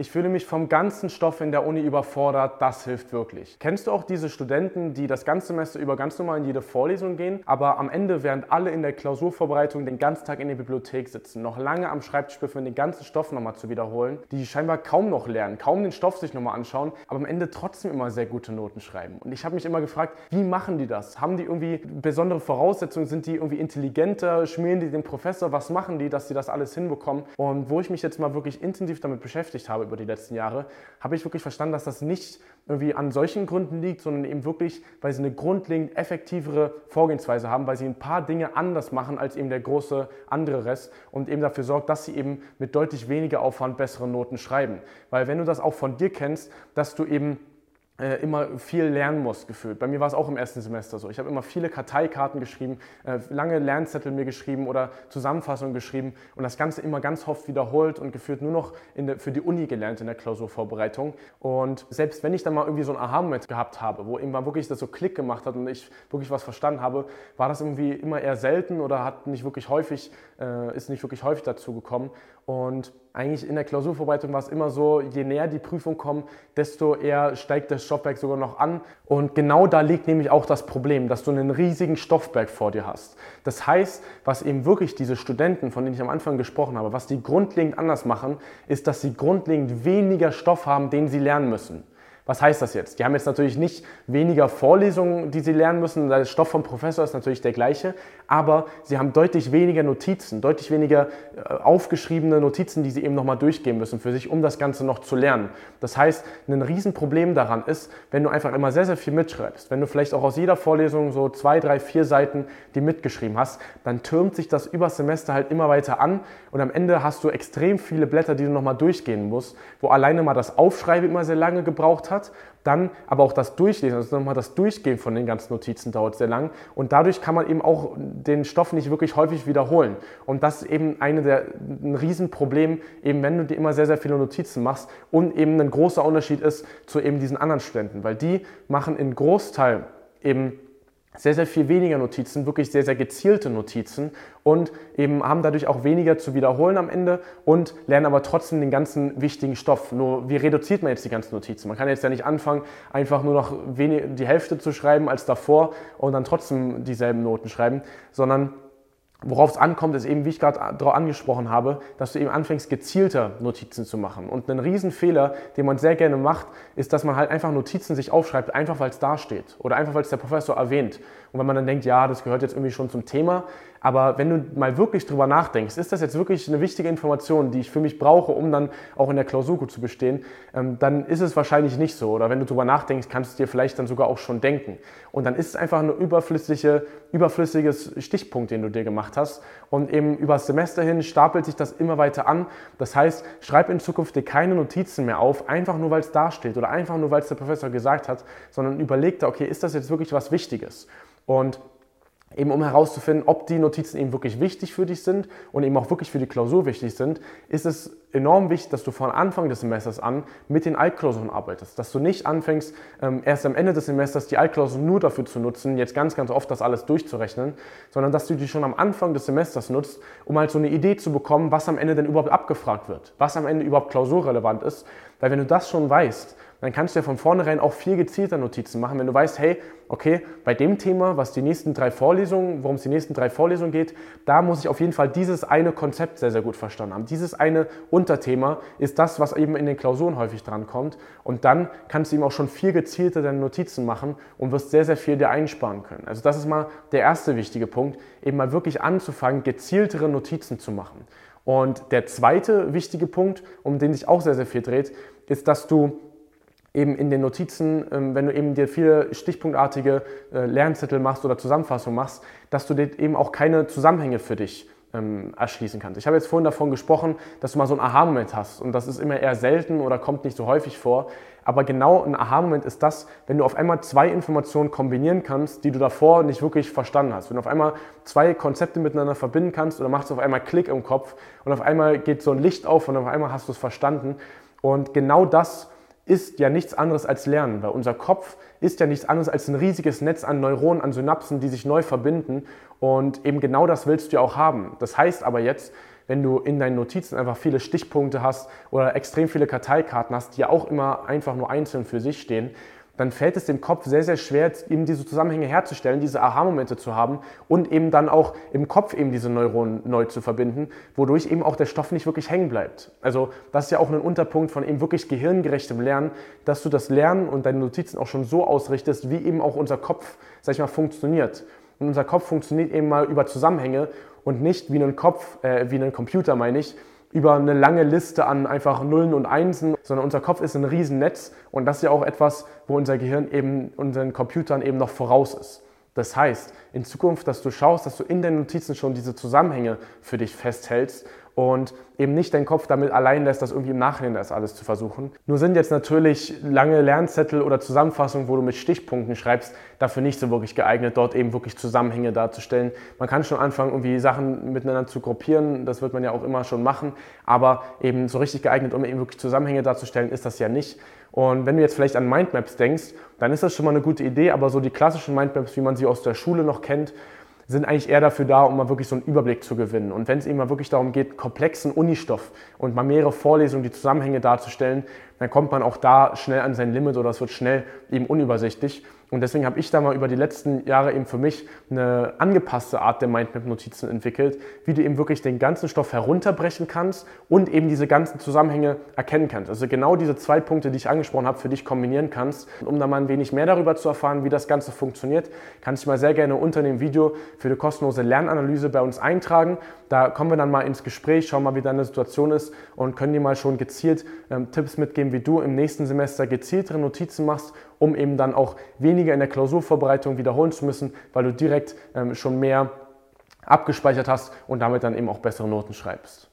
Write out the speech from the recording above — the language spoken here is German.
Ich fühle mich vom ganzen Stoff in der Uni überfordert, das hilft wirklich. Kennst du auch diese Studenten, die das ganze Semester über ganz normal in jede Vorlesung gehen, aber am Ende, während alle in der Klausurvorbereitung den ganzen Tag in der Bibliothek sitzen, noch lange am Schreibtisch befinden, den ganzen Stoff nochmal zu wiederholen, die scheinbar kaum noch lernen, kaum den Stoff sich nochmal anschauen, aber am Ende trotzdem immer sehr gute Noten schreiben. Und ich habe mich immer gefragt, wie machen die das? Haben die irgendwie besondere Voraussetzungen? Sind die irgendwie intelligenter? Schmieren die den Professor? Was machen die, dass sie das alles hinbekommen? Und wo ich mich jetzt mal wirklich intensiv damit beschäftigt habe, über die letzten Jahre, habe ich wirklich verstanden, dass das nicht irgendwie an solchen Gründen liegt, sondern eben wirklich, weil sie eine grundlegend effektivere Vorgehensweise haben, weil sie ein paar Dinge anders machen als eben der große andere Rest und eben dafür sorgt, dass sie eben mit deutlich weniger Aufwand bessere Noten schreiben. Weil wenn du das auch von dir kennst, dass du eben äh, immer viel lernen muss, gefühlt. Bei mir war es auch im ersten Semester so. Ich habe immer viele Karteikarten geschrieben, äh, lange Lernzettel mir geschrieben oder Zusammenfassungen geschrieben und das Ganze immer ganz oft wiederholt und gefühlt nur noch der, für die Uni gelernt in der Klausurvorbereitung. Und selbst wenn ich dann mal irgendwie so ein Aha-Moment gehabt habe, wo irgendwann wirklich das so Klick gemacht hat und ich wirklich was verstanden habe, war das irgendwie immer eher selten oder hat nicht wirklich häufig, äh, ist nicht wirklich häufig dazu gekommen. Und eigentlich in der Klausurvorbereitung war es immer so, je näher die Prüfung kommt, desto eher steigt das Stoffberg sogar noch an. Und genau da liegt nämlich auch das Problem, dass du einen riesigen Stoffberg vor dir hast. Das heißt, was eben wirklich diese Studenten, von denen ich am Anfang gesprochen habe, was die grundlegend anders machen, ist, dass sie grundlegend weniger Stoff haben, den sie lernen müssen. Was heißt das jetzt? Die haben jetzt natürlich nicht weniger Vorlesungen, die sie lernen müssen. Der Stoff vom Professor ist natürlich der gleiche, aber sie haben deutlich weniger Notizen, deutlich weniger äh, aufgeschriebene Notizen, die sie eben nochmal durchgehen müssen für sich, um das Ganze noch zu lernen. Das heißt, ein Riesenproblem daran ist, wenn du einfach immer sehr, sehr viel mitschreibst, wenn du vielleicht auch aus jeder Vorlesung so zwei, drei, vier Seiten die mitgeschrieben hast, dann türmt sich das über Semester halt immer weiter an und am Ende hast du extrem viele Blätter, die du nochmal durchgehen musst, wo alleine mal das Aufschreiben immer sehr lange gebraucht hat hat. Dann aber auch das Durchlesen, also nochmal das Durchgehen von den ganzen Notizen dauert sehr lang. Und dadurch kann man eben auch den Stoff nicht wirklich häufig wiederholen. Und das ist eben eine der, ein Riesenproblem, eben wenn du dir immer sehr, sehr viele Notizen machst und eben ein großer Unterschied ist zu eben diesen anderen Studenten, weil die machen in Großteil eben sehr, sehr viel weniger Notizen, wirklich sehr, sehr gezielte Notizen und eben haben dadurch auch weniger zu wiederholen am Ende und lernen aber trotzdem den ganzen wichtigen Stoff. Nur wie reduziert man jetzt die ganzen Notizen? Man kann jetzt ja nicht anfangen, einfach nur noch die Hälfte zu schreiben als davor und dann trotzdem dieselben Noten schreiben, sondern Worauf es ankommt, ist eben, wie ich gerade darauf angesprochen habe, dass du eben anfängst, gezielter Notizen zu machen. Und ein Riesenfehler, den man sehr gerne macht, ist, dass man halt einfach Notizen sich aufschreibt, einfach weil es da steht oder einfach weil es der Professor erwähnt. Und wenn man dann denkt, ja, das gehört jetzt irgendwie schon zum Thema, aber wenn du mal wirklich drüber nachdenkst, ist das jetzt wirklich eine wichtige Information, die ich für mich brauche, um dann auch in der Klausur gut zu bestehen, ähm, dann ist es wahrscheinlich nicht so. Oder wenn du drüber nachdenkst, kannst du dir vielleicht dann sogar auch schon denken. Und dann ist es einfach ein überflüssige, überflüssiges Stichpunkt, den du dir gemacht hast. Und eben über das Semester hin stapelt sich das immer weiter an. Das heißt, schreib in Zukunft dir keine Notizen mehr auf, einfach nur weil es da steht oder einfach nur weil es der Professor gesagt hat, sondern überleg da, okay, ist das jetzt wirklich was Wichtiges? Und eben um herauszufinden, ob die Notizen eben wirklich wichtig für dich sind und eben auch wirklich für die Klausur wichtig sind, ist es enorm wichtig, dass du von Anfang des Semesters an mit den Altklausuren arbeitest. Dass du nicht anfängst, ähm, erst am Ende des Semesters die Altklausuren nur dafür zu nutzen, jetzt ganz, ganz oft das alles durchzurechnen, sondern dass du die schon am Anfang des Semesters nutzt, um halt so eine Idee zu bekommen, was am Ende denn überhaupt abgefragt wird, was am Ende überhaupt klausurrelevant ist. Weil wenn du das schon weißt, dann kannst du ja von vornherein auch viel gezielter Notizen machen, wenn du weißt, hey, okay, bei dem Thema, was die nächsten drei Vorlesungen, worum es die nächsten drei Vorlesungen geht, da muss ich auf jeden Fall dieses eine Konzept sehr, sehr gut verstanden haben. Dieses eine Unterthema ist das, was eben in den Klausuren häufig drankommt. Und dann kannst du ihm auch schon viel gezielter deine Notizen machen und wirst sehr, sehr viel dir einsparen können. Also das ist mal der erste wichtige Punkt, eben mal wirklich anzufangen, gezieltere Notizen zu machen. Und der zweite wichtige Punkt, um den sich auch sehr, sehr viel dreht, ist, dass du eben in den Notizen, ähm, wenn du eben dir viele stichpunktartige äh, Lernzettel machst oder Zusammenfassungen machst, dass du dir eben auch keine Zusammenhänge für dich ähm, erschließen kannst. Ich habe jetzt vorhin davon gesprochen, dass du mal so einen Aha-Moment hast und das ist immer eher selten oder kommt nicht so häufig vor. Aber genau ein Aha-Moment ist das, wenn du auf einmal zwei Informationen kombinieren kannst, die du davor nicht wirklich verstanden hast. Wenn du auf einmal zwei Konzepte miteinander verbinden kannst oder machst du auf einmal Klick im Kopf und auf einmal geht so ein Licht auf und auf einmal hast du es verstanden. Und genau das ist ja nichts anderes als Lernen, weil unser Kopf ist ja nichts anderes als ein riesiges Netz an Neuronen, an Synapsen, die sich neu verbinden und eben genau das willst du ja auch haben. Das heißt aber jetzt, wenn du in deinen Notizen einfach viele Stichpunkte hast oder extrem viele Karteikarten hast, die ja auch immer einfach nur einzeln für sich stehen, dann fällt es dem Kopf sehr, sehr schwer, eben diese Zusammenhänge herzustellen, diese Aha-Momente zu haben und eben dann auch im Kopf eben diese Neuronen neu zu verbinden, wodurch eben auch der Stoff nicht wirklich hängen bleibt. Also das ist ja auch ein Unterpunkt von eben wirklich gehirngerechtem Lernen, dass du das Lernen und deine Notizen auch schon so ausrichtest, wie eben auch unser Kopf, sag ich mal, funktioniert. Und unser Kopf funktioniert eben mal über Zusammenhänge und nicht wie ein Kopf, äh, wie ein Computer meine ich, über eine lange Liste an einfach Nullen und Einsen, sondern unser Kopf ist ein Riesennetz und das ist ja auch etwas, wo unser Gehirn eben unseren Computern eben noch voraus ist. Das heißt, in Zukunft, dass du schaust, dass du in den Notizen schon diese Zusammenhänge für dich festhältst und eben nicht deinen Kopf damit allein lässt, das irgendwie im Nachhinein das alles zu versuchen. Nur sind jetzt natürlich lange Lernzettel oder Zusammenfassungen, wo du mit Stichpunkten schreibst, dafür nicht so wirklich geeignet, dort eben wirklich Zusammenhänge darzustellen. Man kann schon anfangen, irgendwie Sachen miteinander zu gruppieren, das wird man ja auch immer schon machen, aber eben so richtig geeignet, um eben wirklich Zusammenhänge darzustellen, ist das ja nicht. Und wenn du jetzt vielleicht an Mindmaps denkst, dann ist das schon mal eine gute Idee, aber so die klassischen Mindmaps, wie man sie aus der Schule noch kennt, sind eigentlich eher dafür da, um mal wirklich so einen Überblick zu gewinnen. Und wenn es eben mal wirklich darum geht, komplexen Unistoff und mal mehrere Vorlesungen, die Zusammenhänge darzustellen, dann kommt man auch da schnell an sein Limit oder es wird schnell eben unübersichtlich. Und deswegen habe ich da mal über die letzten Jahre eben für mich eine angepasste Art der Mindmap-Notizen entwickelt, wie du eben wirklich den ganzen Stoff herunterbrechen kannst und eben diese ganzen Zusammenhänge erkennen kannst. Also genau diese zwei Punkte, die ich angesprochen habe, für dich kombinieren kannst. Und um da mal ein wenig mehr darüber zu erfahren, wie das Ganze funktioniert, kannst du mal sehr gerne unter dem Video für die kostenlose Lernanalyse bei uns eintragen. Da kommen wir dann mal ins Gespräch, schauen mal, wie deine Situation ist und können dir mal schon gezielt ähm, Tipps mitgeben, wie du im nächsten Semester gezieltere Notizen machst, um eben dann auch weniger in der Klausurvorbereitung wiederholen zu müssen, weil du direkt ähm, schon mehr abgespeichert hast und damit dann eben auch bessere Noten schreibst.